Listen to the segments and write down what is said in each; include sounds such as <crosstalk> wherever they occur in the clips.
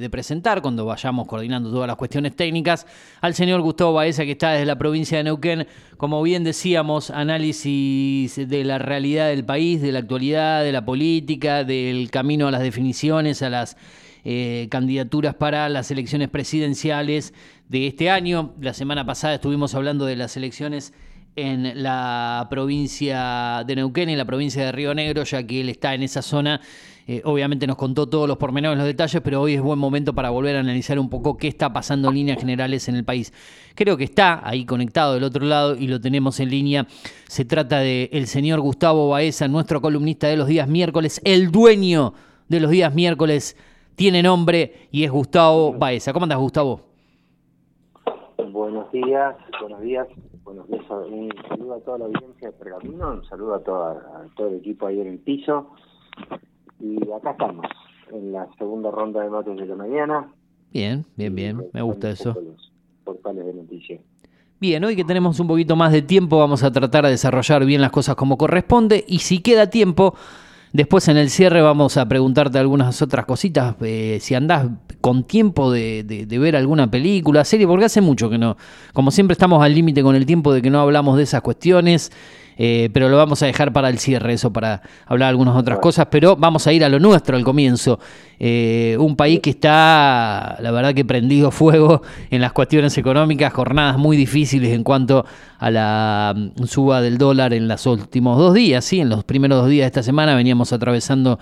de presentar cuando vayamos coordinando todas las cuestiones técnicas al señor Gustavo Baeza que está desde la provincia de Neuquén. Como bien decíamos, análisis de la realidad del país, de la actualidad, de la política, del camino a las definiciones, a las eh, candidaturas para las elecciones presidenciales de este año. La semana pasada estuvimos hablando de las elecciones en la provincia de Neuquén, en la provincia de Río Negro, ya que él está en esa zona. Eh, obviamente nos contó todos los pormenores, los detalles, pero hoy es buen momento para volver a analizar un poco qué está pasando en líneas generales en el país. Creo que está ahí conectado del otro lado y lo tenemos en línea. Se trata de el señor Gustavo Baeza, nuestro columnista de los días miércoles, el dueño de los días miércoles. Tiene nombre y es Gustavo Baeza. ¿Cómo andas, Gustavo? Buenos días, buenos días Buenos días, un saludo a toda la audiencia de Pergamino, un saludo a, todo el equipo ahí en el piso. Y acá estamos, en la segunda ronda de mates de la mañana. Bien, bien, bien, me gusta eso. portales de noticias. Bien, hoy que tenemos un poquito más de tiempo vamos a tratar de desarrollar bien las cosas como corresponde y si queda tiempo Después en el cierre vamos a preguntarte algunas otras cositas, eh, si andás con tiempo de, de, ver alguna película, serie, porque hace mucho que no, como siempre estamos al límite con el tiempo de que no hablamos de esas cuestiones eh, pero lo vamos a dejar para el cierre, eso, para hablar algunas otras cosas, pero vamos a ir a lo nuestro al comienzo. Eh, un país que está, la verdad que prendido fuego en las cuestiones económicas, jornadas muy difíciles en cuanto a la mm, suba del dólar en los últimos dos días, sí, en los primeros dos días de esta semana veníamos atravesando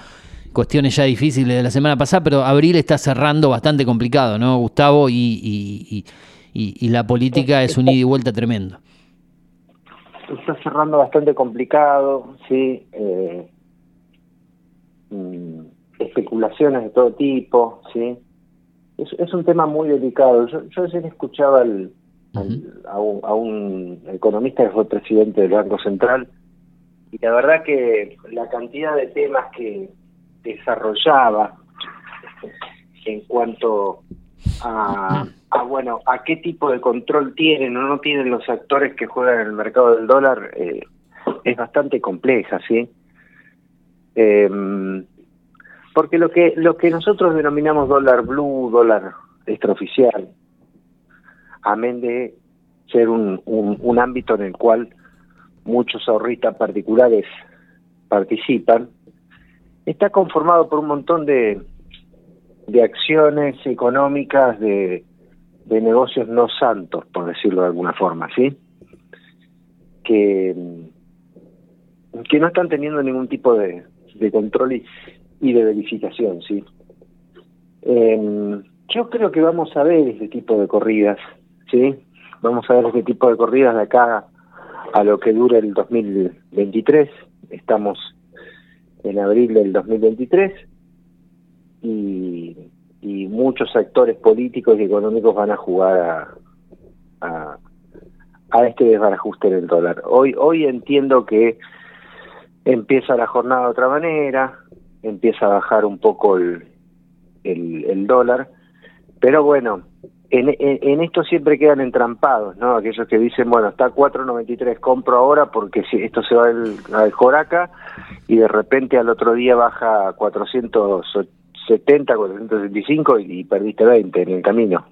cuestiones ya difíciles de la semana pasada, pero abril está cerrando bastante complicado, ¿no, Gustavo? Y, y la política es un ida y vuelta tremendo está cerrando bastante complicado, sí, eh, mm, especulaciones de todo tipo, sí. Es, es un tema muy delicado. Yo, yo ayer escuchaba a, un, economista que fue presidente del Banco Central y la verdad que la cantidad de temas que desarrollaba en cuanto a Ah, bueno, a qué tipo de control tienen o no tienen los actores que juegan en el mercado del dólar eh, es bastante compleja, ¿sí? Em, porque lo que lo que nosotros denominamos dólar blue, dólar extraoficial, amén de ser un, un, un ámbito en el cual muchos ahorristas particulares participan, está conformado por un montón de, de acciones económicas, de, de negocios no santos, por decirlo de alguna forma, ¿sí? Que, que no están teniendo ningún tipo de, de control y, de verificación, ¿sí? Em, yo creo que vamos a ver este tipo de corridas, ¿sí? Vamos a ver este tipo de corridas de acá a lo que dure el 2023. Estamos en abril del 2023 y muchos actores políticos y económicos van a jugar a, a, este desbarajuste en el dólar. Hoy, hoy entiendo que empieza la jornada de otra manera, empieza a bajar un poco el, el, dólar, pero bueno, en, en, esto siempre quedan entrampados, ¿no? Aquellos que dicen, bueno, está 4.93, compro ahora porque si esto se va al, al Joraca y de repente al otro día baja a 480 70, 475 y, y perdiste 20 en el camino.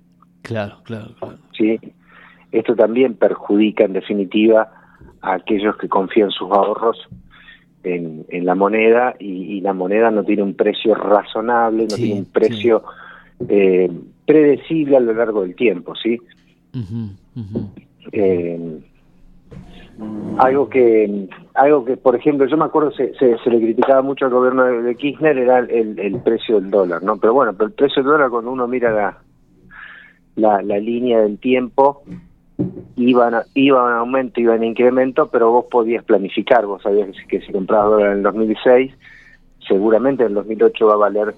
Claro, claro, claro. Sí, esto también perjudica en definitiva a aquellos que confían sus ahorros en, en la moneda y, la moneda no tiene un precio razonable, no tiene un precio eh, predecible a lo largo del tiempo, ¿sí? Eh, algo que algo que por ejemplo yo me acuerdo se, se, le criticaba mucho al gobierno de, Kirchner era el, precio del dólar no pero bueno pero el precio del dólar cuando uno mira la la, la línea del tiempo iban iba en aumento iba en incremento pero vos podías planificar vos sabías que, si comprabas dólar en el 2006 seguramente en el 2008 va a valer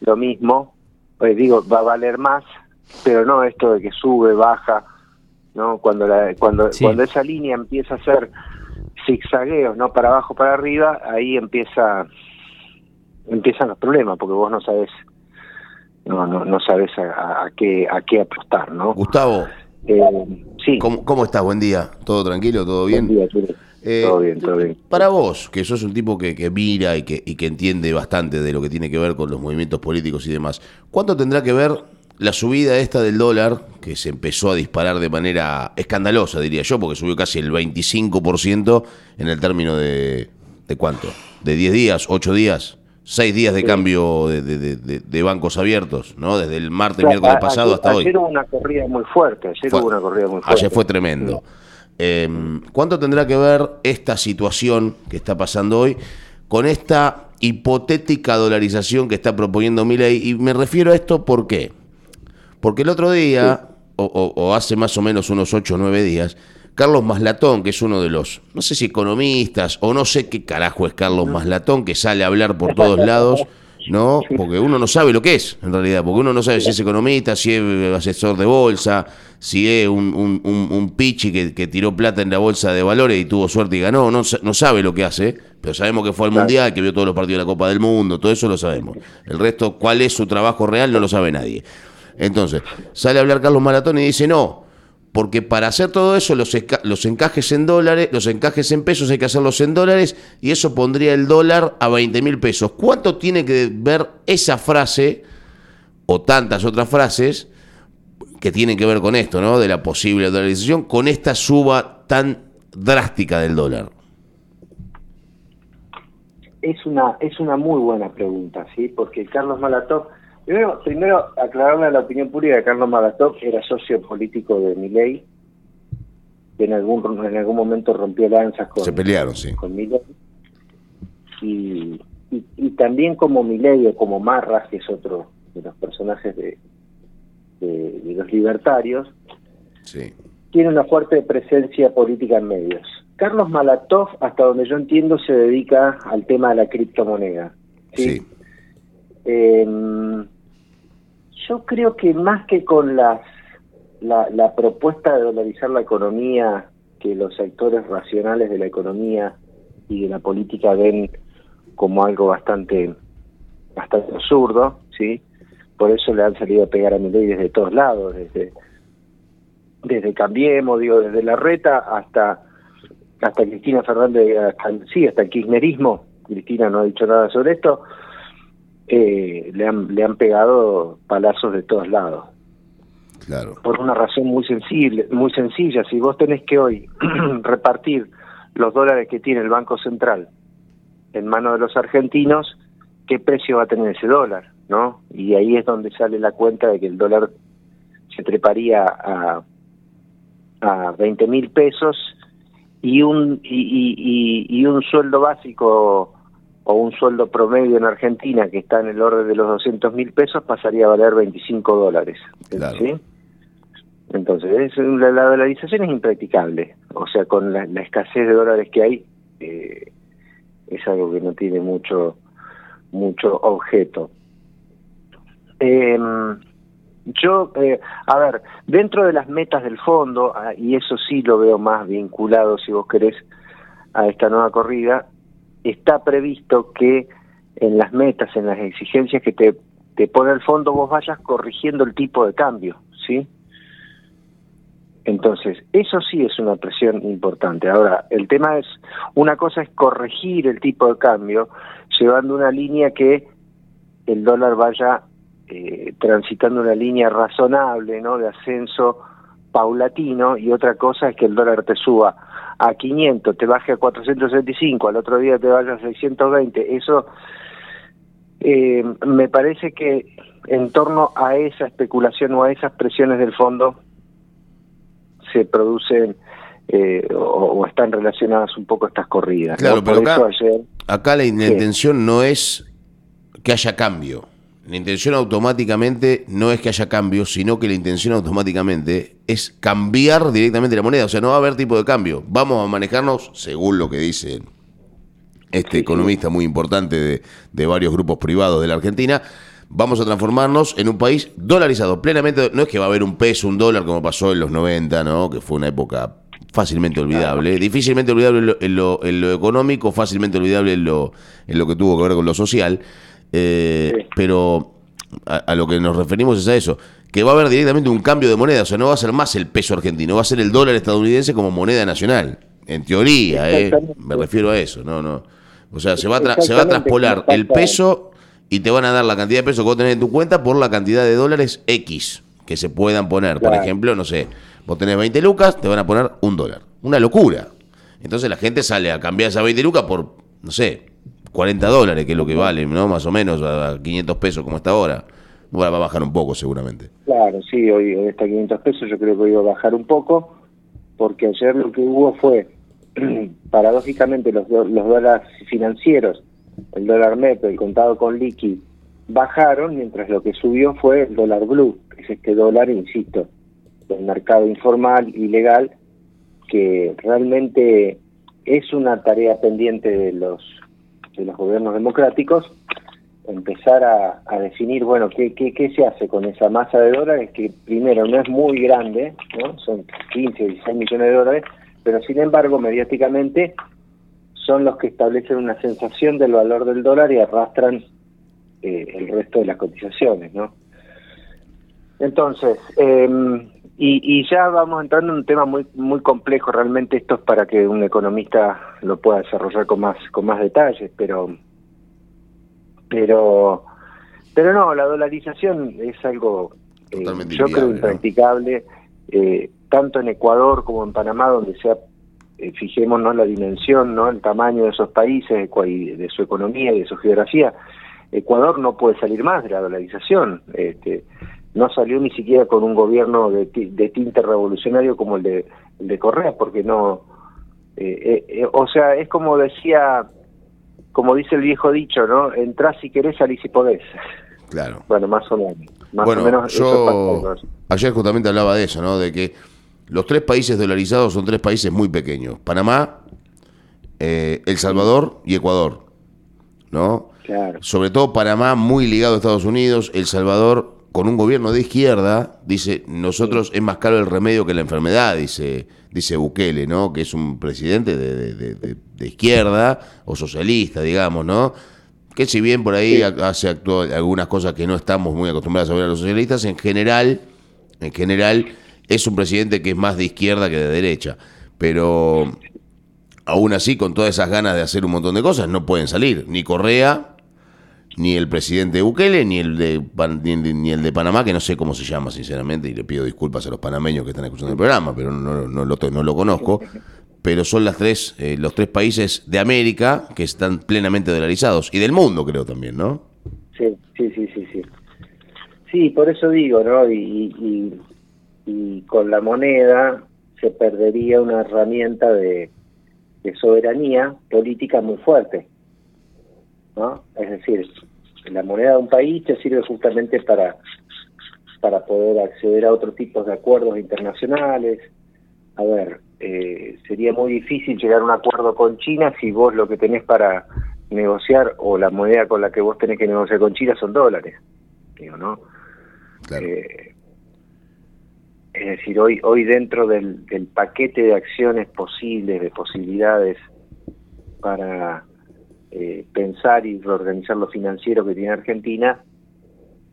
lo mismo pues digo va a valer más pero no esto de que sube baja ¿no? Cuando, la, cuando, cuando esa línea empieza a ser zigzagueos, ¿no? Para abajo, para arriba, ahí empieza empiezan los problemas, porque vos no sabes no, no, no sabes a, qué a qué apostar, ¿no? Gustavo. Eh, sí. ¿Cómo, ¿Cómo, estás? Buen día. ¿Todo tranquilo? ¿Todo bien? Buen día, Eh, todo bien, todo bien. Para vos, que sos un tipo que, mira y que, y que entiende bastante de lo que tiene que ver con los movimientos políticos y demás, ¿cuánto tendrá que ver la subida esta del dólar, que se empezó a disparar de manera escandalosa, diría yo, porque subió casi el 25% en el término de, ¿de cuánto? ¿De 10 días, 8 días? 6 días de cambio de, bancos abiertos, ¿no? Desde el martes, miércoles pasado hasta hoy. Ayer hubo una corrida muy fuerte, ayer hubo una corrida muy fuerte. Ayer fue tremendo. Em, ¿Cuánto tendrá que ver esta situación que está pasando hoy con esta hipotética dolarización que está proponiendo Milei? Y me refiero a esto ¿por qué? Porque el otro día, o, hace más o menos unos 8 o 9 días, Carlos Maslatón, que es uno de los, no sé si economistas, o no sé qué carajo es Carlos Maslatón, que sale a hablar por todos lados, ¿no? Porque uno no sabe lo que es, en realidad, porque uno no sabe si es economista, si es asesor de bolsa, si es un, un, pichi que, tiró plata en la bolsa de valores y tuvo suerte y ganó, no, no sabe lo que hace, pero sabemos que fue al Mundial, que vio todos los partidos de la Copa del Mundo, todo eso lo sabemos. El resto, cuál es su trabajo real, no lo sabe nadie. Entonces, sale a hablar Carlos Maratón y dice, no, porque para hacer todo eso, los, los encajes en dólares, los encajes en pesos hay que hacerlos en dólares y eso pondría el dólar a 20 mil pesos. ¿Cuánto tiene que ver esa frase o tantas otras frases que tienen que ver con esto, ¿no? De la posible dolarización, con esta suba tan drástica del dólar. Es una, es una muy buena pregunta, ¿sí? Porque Carlos Malatov Primero, primero aclararle a la opinión pública que Carlos Magatov era socio político de Milei, que en algún, en algún momento rompió lanzas con, Se pelearon, sí. con Milei. Y, y, también como Milei o como Marras, que es otro de los personajes de, de, los libertarios, sí. tiene una fuerte presencia política en medios. Carlos Malatov, hasta donde yo entiendo, se dedica al tema de la criptomoneda. Sí. sí. Eh, yo creo que más que con las, la, propuesta de dolarizar la economía, que los sectores racionales de la economía y de la política ven como algo bastante bastante absurdo, ¿sí? Por eso le han salido a pegar a ley desde todos lados, desde desde Cambiemos, digo, desde la reta hasta hasta Cristina Fernández, hasta, sí, hasta el kirchnerismo. Cristina no ha dicho nada sobre esto eh, le, han, le han pegado palazos de todos lados. Claro. Por una razón muy sensible, muy sencilla, si vos tenés que hoy <clears throat> repartir los dólares que tiene el Banco Central en manos de los argentinos, ¿qué precio va a tener ese dólar? ¿no? Y ahí es donde sale la cuenta de que el dólar se treparía a, a 20 mil pesos y un, y, y, y un sueldo básico o un sueldo promedio en Argentina que está en el orden de los 200 mil pesos pasaría a valer 25 dólares. ¿sí? Entonces, la, dolarización es impracticable. O sea, con la, escasez de dólares que hay, eh, es algo que no tiene mucho, mucho objeto. Em, yo, eh, a ver, dentro de las metas del fondo, ah, y eso sí lo veo más vinculado, si vos querés, a esta nueva corrida, está previsto que en las metas, en las exigencias que te, te pone el fondo, vos vayas corrigiendo el tipo de cambio, ¿sí? Entonces, eso sí es una presión importante. Ahora, el tema es, una cosa es corregir el tipo de cambio, llevando una línea que el dólar vaya eh, transitando una línea razonable, ¿no? De ascenso paulatino, y otra cosa es que el dólar te suba a 500, te baje a 475, al otro día te vaya a 620, eso eh, me parece que en torno a esa especulación o a esas presiones del fondo se producen eh, o, están relacionadas un poco estas corridas. Claro, pero acá, la intención no es que haya cambio. La intención automáticamente no es que haya cambio, sino que la intención automáticamente es cambiar directamente la moneda. O sea, no va a haber tipo de cambio. Vamos a manejarnos, según lo que dice este economista muy importante de, varios grupos privados de la Argentina, vamos a transformarnos en un país dolarizado, plenamente. No es que va a haber un peso, un dólar, como pasó en los 90, ¿no? Que fue una época fácilmente olvidable, difícilmente olvidable en lo, en lo, económico, fácilmente olvidable en lo, en lo que tuvo que ver con lo social. Eh, pero a, lo que nos referimos es a eso, que va a haber directamente un cambio de moneda, o sea, no va a ser más el peso argentino, va a ser el dólar estadounidense como moneda nacional. En teoría, ¿eh? Me refiero a eso, no, no. O sea, se va a, se va a traspolar el peso y te van a dar la cantidad de peso que vos tenés en tu cuenta por la cantidad de dólares X que se puedan poner. Por ejemplo, no sé, vos tenés 20 lucas, te van a poner un dólar. Una locura. Entonces la gente sale a cambiar esa 20 lucas por, no sé, 40 dólares, que es lo que vale, ¿no? Más o menos, a 500 pesos como está ahora. Va a bajar un poco seguramente. Claro, sí, hoy, está a 500 pesos, yo creo que hoy va a bajar un poco, porque ayer lo que hubo fue, <clears throat> paradójicamente, los, los dólares financieros, el dólar neto, el contado con liqui, bajaron, mientras lo que subió fue el dólar blue, que es este dólar, insisto, del mercado informal, ilegal, que realmente es una tarea pendiente de los de los gobiernos democráticos empezar a, definir, bueno, ¿qué, ¿qué, qué, se hace con esa masa de dólares que primero no es muy grande, ¿no? son 15 o 16 millones de dólares, pero sin embargo mediáticamente son los que establecen una sensación del valor del dólar y arrastran eh, el resto de las cotizaciones, ¿no? Entonces, eh, y, ya vamos entrando en un tema muy muy complejo, realmente esto es para que un economista lo pueda desarrollar con más con más detalles, pero pero pero no, la dolarización es algo eh, yo creo impracticable, eh, tanto en Ecuador como en Panamá, donde sea eh, fijémonos la dimensión, no el tamaño de esos países, de su economía y de su geografía. Ecuador no puede salir más de la dolarización. Este, no salió ni siquiera con un gobierno de, tinte revolucionario como el de, de Correa, porque no... Eh, eh, eh, o sea, es como decía, como dice el viejo dicho, ¿no? Entrás si querés, salís si podés. Claro. Bueno, más o menos. Más bueno, o menos yo ayer justamente hablaba de eso, ¿no? De que los tres países dolarizados son tres países muy pequeños. Panamá, El Salvador y Ecuador, ¿no? Claro. Sobre todo Panamá muy ligado a Estados Unidos, El Salvador con un gobierno de izquierda, dice, nosotros es más caro el remedio que la enfermedad, dice, dice Bukele, ¿no? Que es un presidente de, izquierda o socialista, digamos, ¿no? Que si bien por ahí hace algunas cosas que no estamos muy acostumbrados a ver a los socialistas, en general, en general, es un presidente que es más de izquierda que de derecha. Pero aún así, con todas esas ganas de hacer un montón de cosas, no pueden salir. Ni Correa, ni el presidente Bukele, ni el, de, ni, el de Panamá, que no sé cómo se llama, sinceramente, y le pido disculpas a los panameños que están escuchando el programa, pero no, no, lo, no lo conozco. Pero son las tres, eh, los tres países de América que están plenamente dolarizados, y del mundo creo también, ¿no? Sí, sí, sí, sí, sí. Sí, por eso digo, ¿no? Y, y, con la moneda se perdería una herramienta de soberanía política muy fuerte. ¿No? Es decir, la moneda de un país te sirve justamente para, para poder acceder a otro tipo de acuerdos internacionales. A ver, eh, sería muy difícil llegar a un acuerdo con China si vos lo que tenés para negociar o la moneda con la que vos tenés que negociar con China son dólares, digo, ¿no? Eh, es decir, hoy hoy dentro del, del paquete de acciones posibles, de posibilidades para eh, pensar y reorganizar lo financiero que tiene Argentina,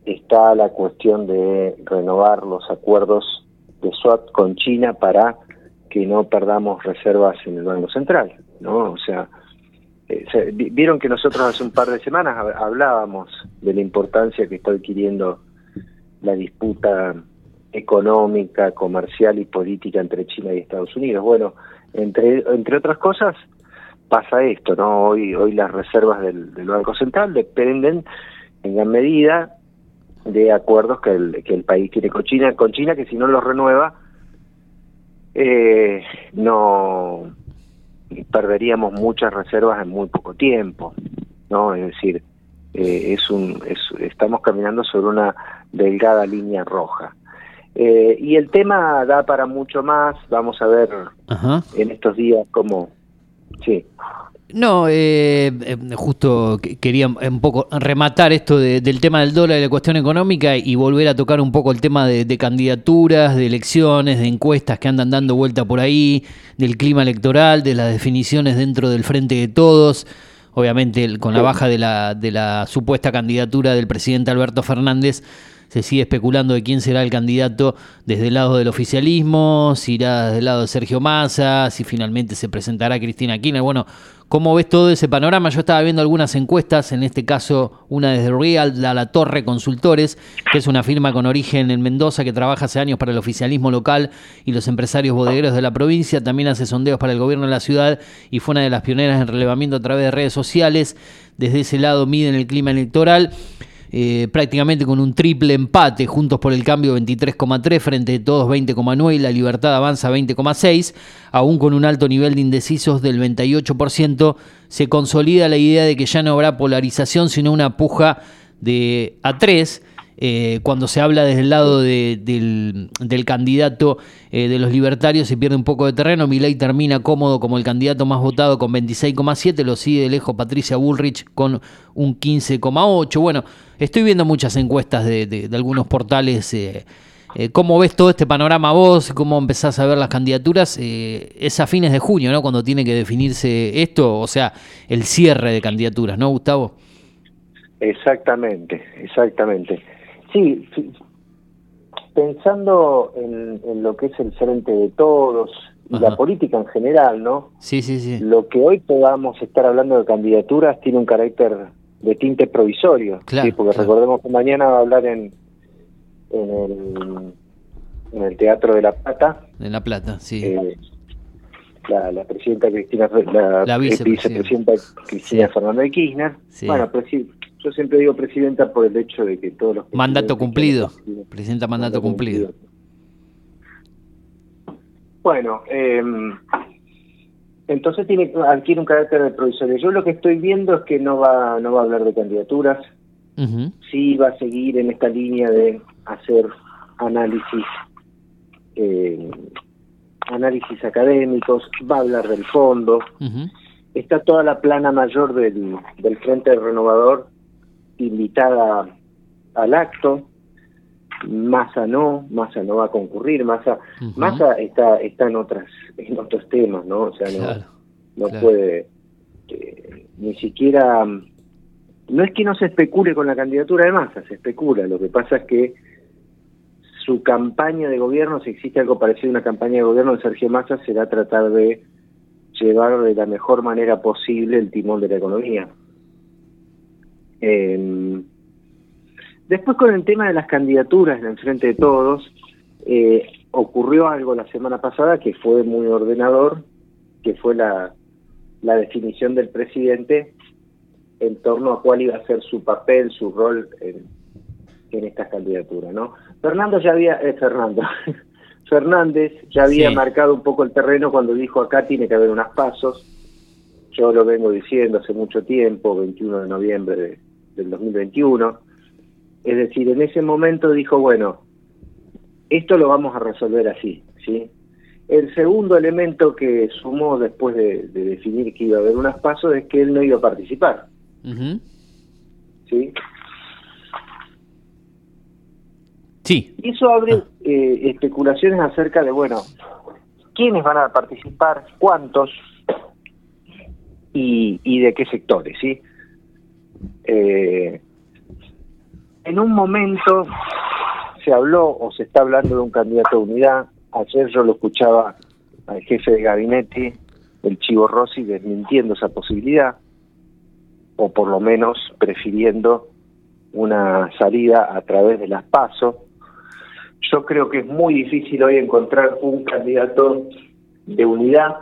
está la cuestión de renovar los acuerdos de SWAT con China para que no perdamos reservas en el Banco Central, ¿no? O sea, eh, vieron que nosotros hace un par de semanas hablábamos de la importancia que está adquiriendo la disputa económica, comercial y política entre China y Estados Unidos. Bueno, entre, entre otras cosas, pasa esto, ¿no? Hoy, hoy las reservas del, Banco Central dependen en gran medida de acuerdos que el, que el país tiene con China, con China que si no los renueva, eh, no perderíamos muchas reservas en muy poco tiempo, ¿no? Es decir, eh, es un, estamos caminando sobre una delgada línea roja. Eh, y el tema da para mucho más, vamos a ver en estos días cómo, Sí. No, eh, eh, justo quería un poco rematar esto del tema del dólar y la cuestión económica y volver a tocar un poco el tema de, candidaturas, de elecciones, de encuestas que andan dando vuelta por ahí, del clima electoral, de las definiciones dentro del frente de todos. Obviamente con la baja de la, de la supuesta candidatura del presidente Alberto Fernández, se sigue especulando de quién será el candidato desde el lado del oficialismo, si irá desde el lado de Sergio Massa, si finalmente se presentará Cristina Kirchner. Bueno, ¿cómo ves todo ese panorama? Yo estaba viendo algunas encuestas, en este caso una desde Real, la, la Torre Consultores, que es una firma con origen en Mendoza que trabaja hace años para el oficialismo local y los empresarios bodegueros de la provincia, también hace sondeos para el gobierno de la ciudad y fue una de las pioneras en relevamiento a través de redes sociales. Desde ese lado miden el clima electoral. Eh, prácticamente con un triple empate, Juntos por el Cambio 23,3 frente a todos 20,9 y la Libertad avanza 20,6, aún con un alto nivel de indecisos del 28%, se consolida la idea de que ya no habrá polarización, sino una puja de a 3 eh, cuando se habla desde el lado del, candidato eh, de los libertarios se pierde un poco de terreno. Milei termina cómodo como el candidato más votado con 26,7, lo sigue de lejos Patricia Bullrich con un 15,8. Bueno, estoy viendo muchas encuestas de, algunos portales. Eh, ¿Cómo ves todo este panorama vos? ¿Cómo empezás a ver las candidaturas? es a fines de junio, ¿no? Cuando tiene que definirse esto, o sea, el cierre de candidaturas, ¿no, Gustavo? Exactamente, exactamente. Sí, pensando en, lo que es el frente de todos y la política en general, ¿no? Sí, sí, sí. Lo que hoy podamos estar hablando de candidaturas tiene un carácter de tinte provisorio, claro, porque recordemos que mañana va a hablar en, en, el, en el Teatro de La Plata. De La Plata, sí. Eh, la, presidenta Cristina, la, vicepresidenta Cristina Fernández de Kirchner. Bueno, pues sí, yo siempre digo presidenta por el hecho de que todos los... Mandato cumplido, presidenta mandato, cumplido. Bueno, em, entonces tiene adquiere un carácter de provisorio. Yo lo que estoy viendo es que no va no va a hablar de candidaturas, sí va a seguir en esta línea de hacer análisis eh, análisis académicos, va a hablar del fondo. Está toda la plana mayor del, del Frente Renovador invitada al acto. Massa no, Massa no va a concurrir, Massa, está, está en otras, en otros temas, ¿no? O sea, no, no puede eh, ni siquiera no es que no se especule con la candidatura de Massa, se especula, lo que pasa es que su campaña de gobierno, si existe algo parecido a una campaña de gobierno de Sergio Massa, será tratar de llevar de la mejor manera posible el timón de la economía. Eh, después con el tema de las candidaturas en el frente de todos, eh, ocurrió algo la semana pasada que fue muy ordenador, que fue la, la definición del presidente en torno a cuál iba a ser su papel, su rol en, en estas candidaturas, ¿no? Fernando ya había, eh, Fernando, <laughs> Fernández ya había marcado un poco el terreno cuando dijo acá tiene que haber unas pasos. Yo lo vengo diciendo hace mucho tiempo, 21 de noviembre de, del 2021. Es decir, en ese momento dijo, bueno, esto lo vamos a resolver así, ¿sí? El segundo elemento que sumó después de, definir que iba a haber unas pasos es que él no iba a participar. ¿Sí? Sí. Y eso abre ah. eh, especulaciones acerca de, bueno, quiénes van a participar, cuántos y, y de qué sectores, ¿sí? Eh, en un momento se habló o se está hablando de un candidato de unidad. Ayer yo lo escuchaba al jefe de gabinete, el Chivo Rossi, desmintiendo esa posibilidad, o por lo menos prefiriendo una salida a través de las PASO. Yo creo que es muy difícil hoy encontrar un candidato de unidad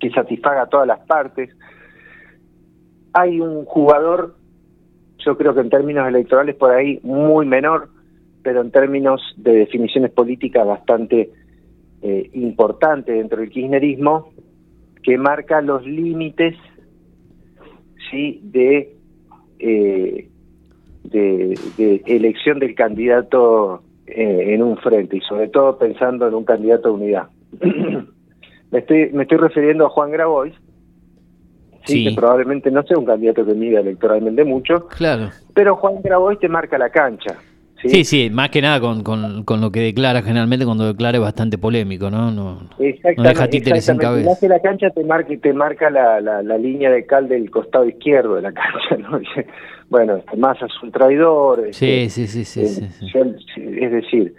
que satisfaga a todas las partes hay un jugador, yo creo que en términos electorales por ahí muy menor, pero en términos de definiciones políticas bastante eh, importante dentro del kirchnerismo, que marca los límites sí de, eh, de, elección del candidato eh, en un frente y sobre todo pensando en un candidato de unidad. <clears throat> me estoy me estoy refiriendo a Juan Grabois sí, que probablemente no sea un candidato que mida electoralmente mucho, claro. pero Juan Grabois te marca la cancha, Sí, sí, más que nada con, con, lo que declara generalmente cuando declara es bastante polémico, ¿no? No, no deja títeres sin cabeza. Hace la cancha te marca, te marca la, la, línea de cal del costado izquierdo de la <laughs> cancha, ¿no? bueno, este, Massa es un traidor. Este, sí, sí, sí, sí, Es decir,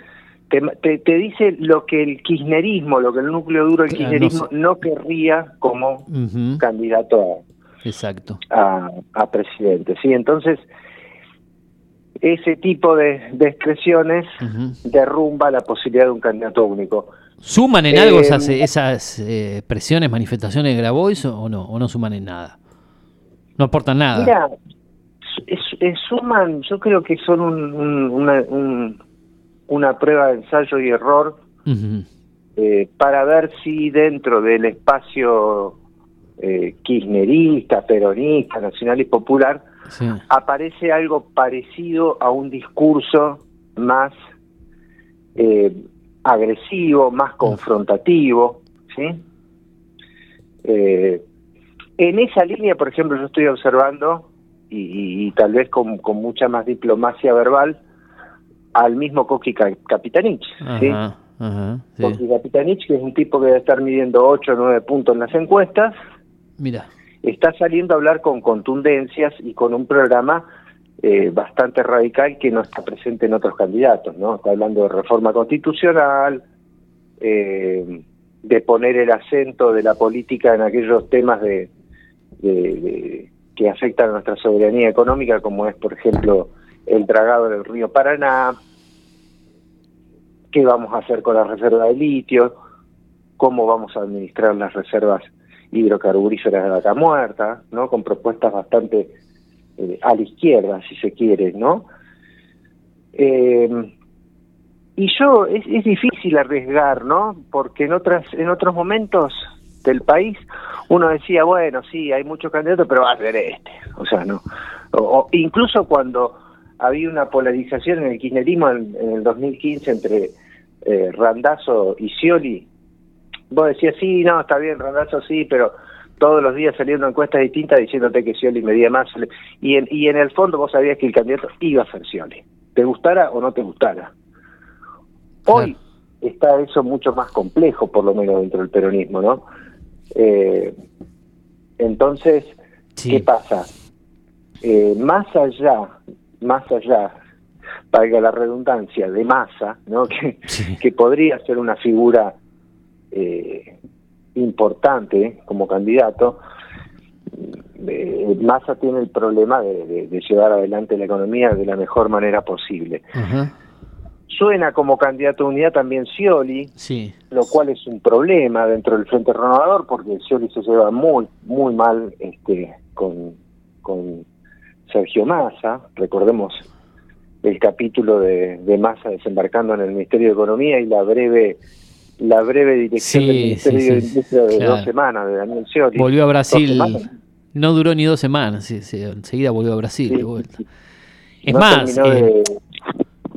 te, te, dice lo que el kirchnerismo, lo que el núcleo duro del kirchnerismo no, querría como candidato a, Exacto. A, a presidente. Sí, entonces ese tipo de, expresiones derrumba la posibilidad de un candidato único. ¿Suman en algo esas, eh, esas eh, presiones, manifestaciones de Grabois o no? ¿O no suman en nada? No aportan nada. Mira, suman, yo creo que son una, una, prueba de ensayo y error eh, para ver si dentro del espacio kirchnerista, peronista, nacional y popular, aparece algo parecido a un discurso más eh, agresivo, más confrontativo, ¿sí? Eh, en esa línea, por ejemplo, yo estoy observando, y, tal vez con, mucha más diplomacia verbal, al mismo Koki Capitanich, ¿sí? Capitanich, que es un tipo que debe estar midiendo 8 o 9 puntos en las encuestas. Mira está saliendo a hablar con contundencias y con un programa eh, bastante radical que no está presente en otros candidatos, ¿no? Está hablando de reforma constitucional, eh, de poner el acento de la política en aquellos temas de, que afectan a nuestra soberanía económica, como es, por ejemplo, el dragado del río Paraná, qué vamos a hacer con la reserva de litio, cómo vamos a administrar las reservas hidrocarburíferas de vaca muerta, ¿no? Con propuestas bastante eh, a la izquierda, si se quiere, ¿no? Eh, y yo, es, es, difícil arriesgar, ¿no? Porque en, otras, en otros momentos del país uno decía, bueno, sí, hay muchos candidatos, pero va a ser este. O sea, no. O, incluso cuando había una polarización en el kirchnerismo en, el 2015 entre eh, Randazo y Scioli, vos decías, sí, no, está bien, Randazo sí, pero todos los días saliendo encuestas distintas diciéndote que Scioli medía más. Y en, y en el fondo vos sabías que el candidato iba a ser Scioli, te gustara o no te gustara. Hoy está eso mucho más complejo, por lo menos dentro del peronismo, ¿no? Eh, entonces, ¿qué pasa? Eh, más allá, más allá, valga la redundancia, de masa, ¿no? <laughs> Que, que podría ser una figura eh, importante como candidato, eh, Massa tiene el problema de, llevar adelante la economía de la mejor manera posible. Suena como candidato a unidad también Scioli, sí. lo cual es un problema dentro del Frente Renovador porque Scioli se lleva muy, muy mal este, con, con Sergio Massa. Recordemos el capítulo de, de Massa desembarcando en el Ministerio de Economía y la breve la breve dirección del Ministerio de Industria de dos semanas de Daniel Scioli. Volvió a Brasil, no duró ni dos semanas, enseguida volvió a Brasil de vuelta. Es más, eh,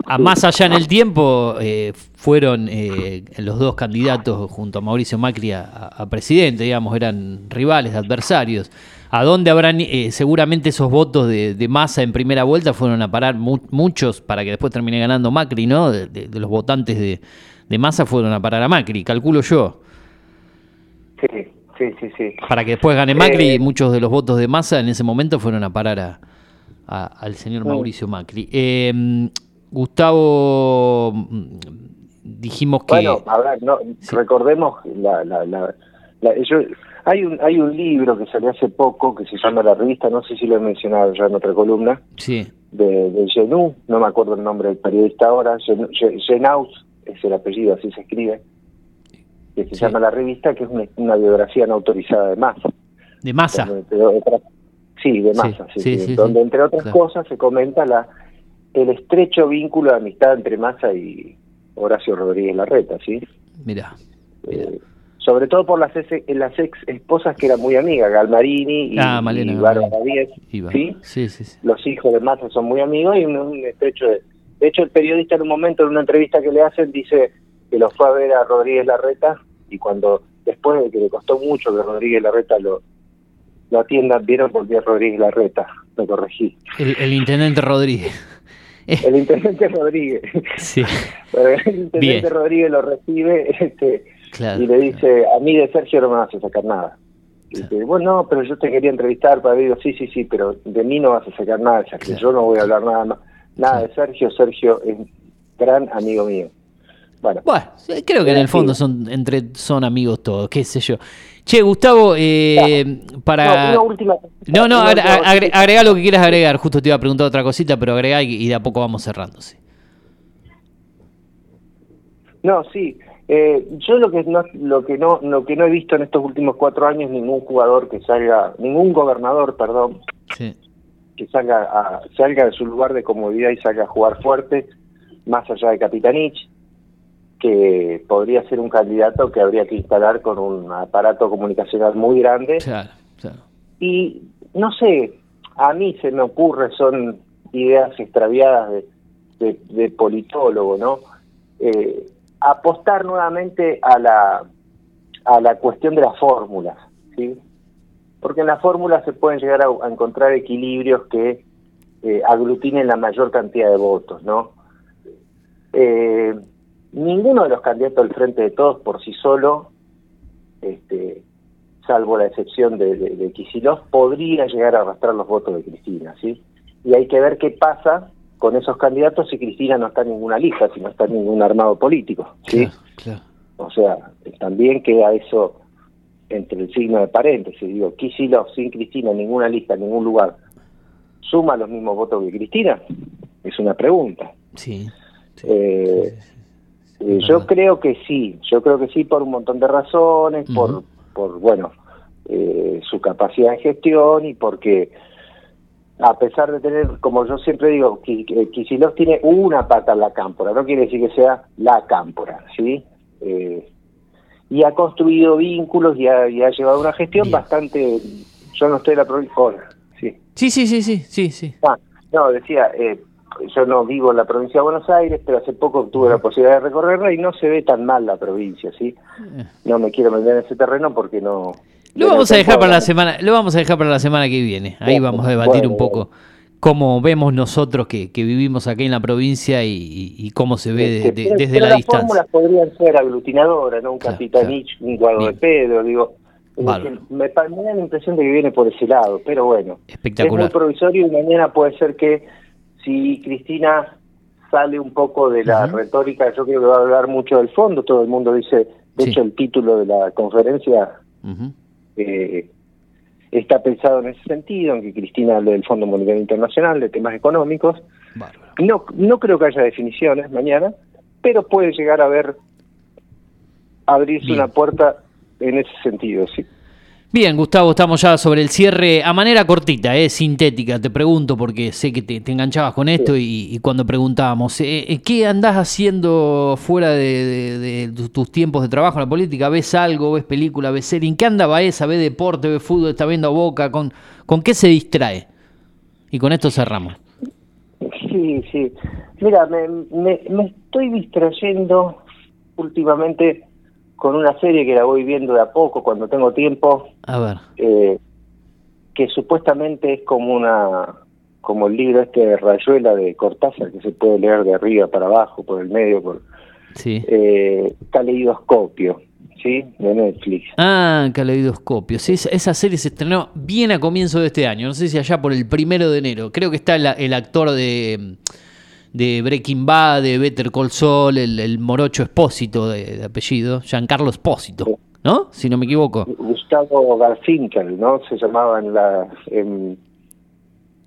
a más allá en el tiempo eh, fueron eh, los dos candidatos junto a Mauricio Macri a, presidente, digamos, eran rivales, adversarios. ¿A dónde habrán, seguramente esos votos de, de, masa en primera vuelta fueron a parar muchos para que después termine ganando Macri, ¿no? de los votantes de, masa fueron a parar a Macri, calculo yo. Sí, sí, sí, sí. Para que después gane Macri, eh, muchos de los votos de masa en ese momento fueron a parar a, al señor. Mauricio Macri. Eh, Gustavo, mm, dijimos que... Bueno, a ver, no, recordemos, la, la, la, hay, un, hay un libro que salió hace poco que se llama La Revista, no sé si lo he mencionado ya en otra columna, sí. de, de Genú, no me acuerdo el nombre del periodista ahora, Genaus, es el apellido, así se escribe, que se llama La Revista, que es una, biografía no autorizada de Massa. ¿De Massa? sí, de Massa, sí, donde entre otras cosas se comenta la el estrecho vínculo de amistad entre Massa y Horacio Rodríguez Larreta, ¿sí? Mira. Eh, sobre todo por las, las ex esposas que eran muy amigas, Galmarini y, ah, y Bárbara ¿sí? Sí, sí, Los hijos de Massa son muy amigos y un estrecho de de hecho, el periodista en un momento, en una entrevista que le hacen, dice que lo fue a ver a Rodríguez Larreta y cuando, después de que le costó mucho que Rodríguez Larreta lo, lo atienda, vieron por Rodríguez Larreta, lo corregí. El, intendente Rodríguez. El intendente Rodríguez. Sí. <laughs> el intendente Bien. Rodríguez lo recibe este, Claro, y le dice, a mí de Sergio no me vas a sacar nada. Y dice, bueno, no, pero yo te quería entrevistar para digo, sí, sí, sí, pero de mí no vas a sacar nada, ya que yo no voy a hablar nada más. Nada de Sergio, Sergio es gran amigo mío. Bueno, Bueno, creo que en el fondo son entre son amigos todos, qué sé yo. Che, Gustavo, eh, para... no, una última No, no, agre- agre- agrega lo que quieras agregar. Justo te iba a preguntar otra cosita, pero agrega y, y de a poco vamos cerrándose. No, sí. Eh, yo lo que no lo que no lo que no he visto en estos últimos cuatro años ningún jugador que salga ningún gobernador perdón Sí. que salga a, salga de su lugar de comodidad y salga a jugar fuerte más allá de Capitanich que podría ser un candidato que habría que instalar con un aparato comunicacional muy grande Claro, claro. y no sé, a mí se me ocurre, son ideas extraviadas de, de- de politólogo, ¿no? Eh, apostar nuevamente a la, a la cuestión de las fórmulas, ¿sí? Porque en las fórmulas se pueden llegar a, a encontrar equilibrios que eh, aglutinen la mayor cantidad de votos, ¿no? Eh, ninguno de los candidatos del Frente de Todos por sí solo este, salvo la excepción de, de, de Kicillof, podría llegar a arrastrar los votos de Cristina, ¿sí? Y hay que ver qué pasa con esos candidatos si Cristina no está en ninguna lista, si no está en ningún armado político, ¿sí? Claro, claro. O sea, también queda eso entre el signo de paréntesis. Digo, Kicillof sin Cristina en ninguna lista, en ningún lugar, ¿suma los mismos votos que Cristina? Es una pregunta. Sí. sí. Eh, Sí, sí, sí, eh, yo creo que sí, yo creo que sí por un montón de razones, por, por bueno, eh, su capacidad de gestión y porque a pesar de tener, como yo siempre digo, Ki- Kicillof tiene una pata en la cámpora, no quiere decir que sea la cámpora, ¿sí? Eh, y ha construido vínculos y ha, y ha llevado una gestión Bien. bastante, yo no estoy en la provincia, Sí, sí, sí, sí, sí, sí. Ah, no, decía, eh, yo no vivo en la provincia de Buenos Aires, pero hace poco tuve la posibilidad de recorrerla y no se ve tan mal la provincia, ¿sí? No me quiero meter en ese terreno porque no... Lo vamos a dejar para la semana, lo vamos a dejar para la semana que viene. Ahí vamos a debatir bueno, un poco cómo vemos nosotros que, que vivimos aquí en la provincia y, y- y cómo se ve de- de- pero- desde pero la las distancia. fórmulas podrían ser aglutinadoras, ¿no? Un Claro, Capitanich, un Guado de. Pedro, digo... eh, me da la impresión de que viene por ese lado, pero bueno. Espectacular. Es muy provisorio y mañana puede ser que si Cristina sale un poco de la retórica, yo creo que va a hablar mucho del fondo, todo el mundo dice, de Sí. hecho el título de la conferencia eh, está pensado en ese sentido, en que Cristina hable del Fondo Monetario Internacional, de temas económicos. Bárbaro. No, no creo que haya definiciones mañana, pero puede llegar a haber abrirse Bien. una puerta en ese sentido, sí. Bien, Gustavo, estamos ya sobre el cierre a manera cortita, eh, sintética. Te pregunto porque sé que te, te enganchabas con esto y, y cuando preguntábamos, eh, eh, ¿qué andás haciendo fuera de, de- de tu- tus tiempos de trabajo en la política? ¿Ves algo? ¿Ves película? ¿Ves serie? ¿En qué anda Baeza? ¿Ve deporte? ¿Ve fútbol? ¿Está viendo a Boca? ¿Con, ¿Con qué se distrae? Y con esto cerramos. Sí, sí. Mira, me, me, me estoy distrayendo últimamente con una serie que la voy viendo de a poco cuando tengo tiempo, A ver. eh, que supuestamente es como una como el libro este de Rayuela de Cortázar que se puede leer de arriba para abajo, por el medio, por Sí. eh, Caleidoscopio, ¿sí? De Netflix. Ah, Caleidoscopio. Sí, esa, serie se estrenó bien a comienzo de este año. No sé si allá por el primero de enero. Creo que está el, el actor de, de Breaking Bad, de Better Call Saul, el, el morocho Espósito de, de apellido, Giancarlo Espósito, ¿no? Si no me equivoco. Gustavo Garfinkel, ¿no? Se llamaba en la en,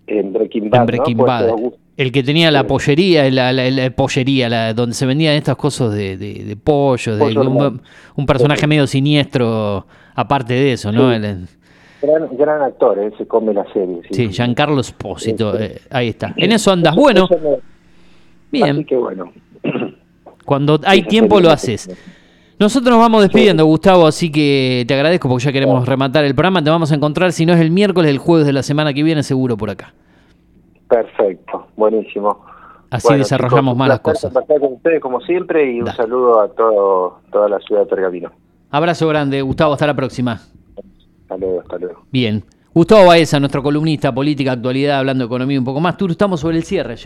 en Breaking Bad, en Breaking ¿no? Pues, Bad. Augusto- El que tenía la pollería, la, la- la pollería, la- donde se vendían estas cosas de, de, de pollo, de, un, personaje medio siniestro, aparte de eso, ¿no? Sí. El- Gran, gran actor, ¿eh? Se come la serie. Sí, Giancarlo Espósito, eh, ahí está. En eso andas. Bueno, Me- Así bien. que bueno. <clears throat> Cuando hay tiempo lo haces. Nosotros nos vamos despidiendo, Gustavo, así que te agradezco porque ya queremos rematar el programa. Te vamos a encontrar, si no es el miércoles, el jueves de la semana que viene, seguro por acá. Perfecto, buenísimo. Así Bueno, desarrollamos más las cosas. compartir con ustedes como siempre y un saludo a todo, toda la ciudad de Pergamino. Abrazo grande, Gustavo, hasta la próxima. Hasta luego, hasta luego. Bien. Gustavo Baeza, nuestro columnista política, actualidad, hablando de economía un poco más. Tú estamos sobre el cierre ya.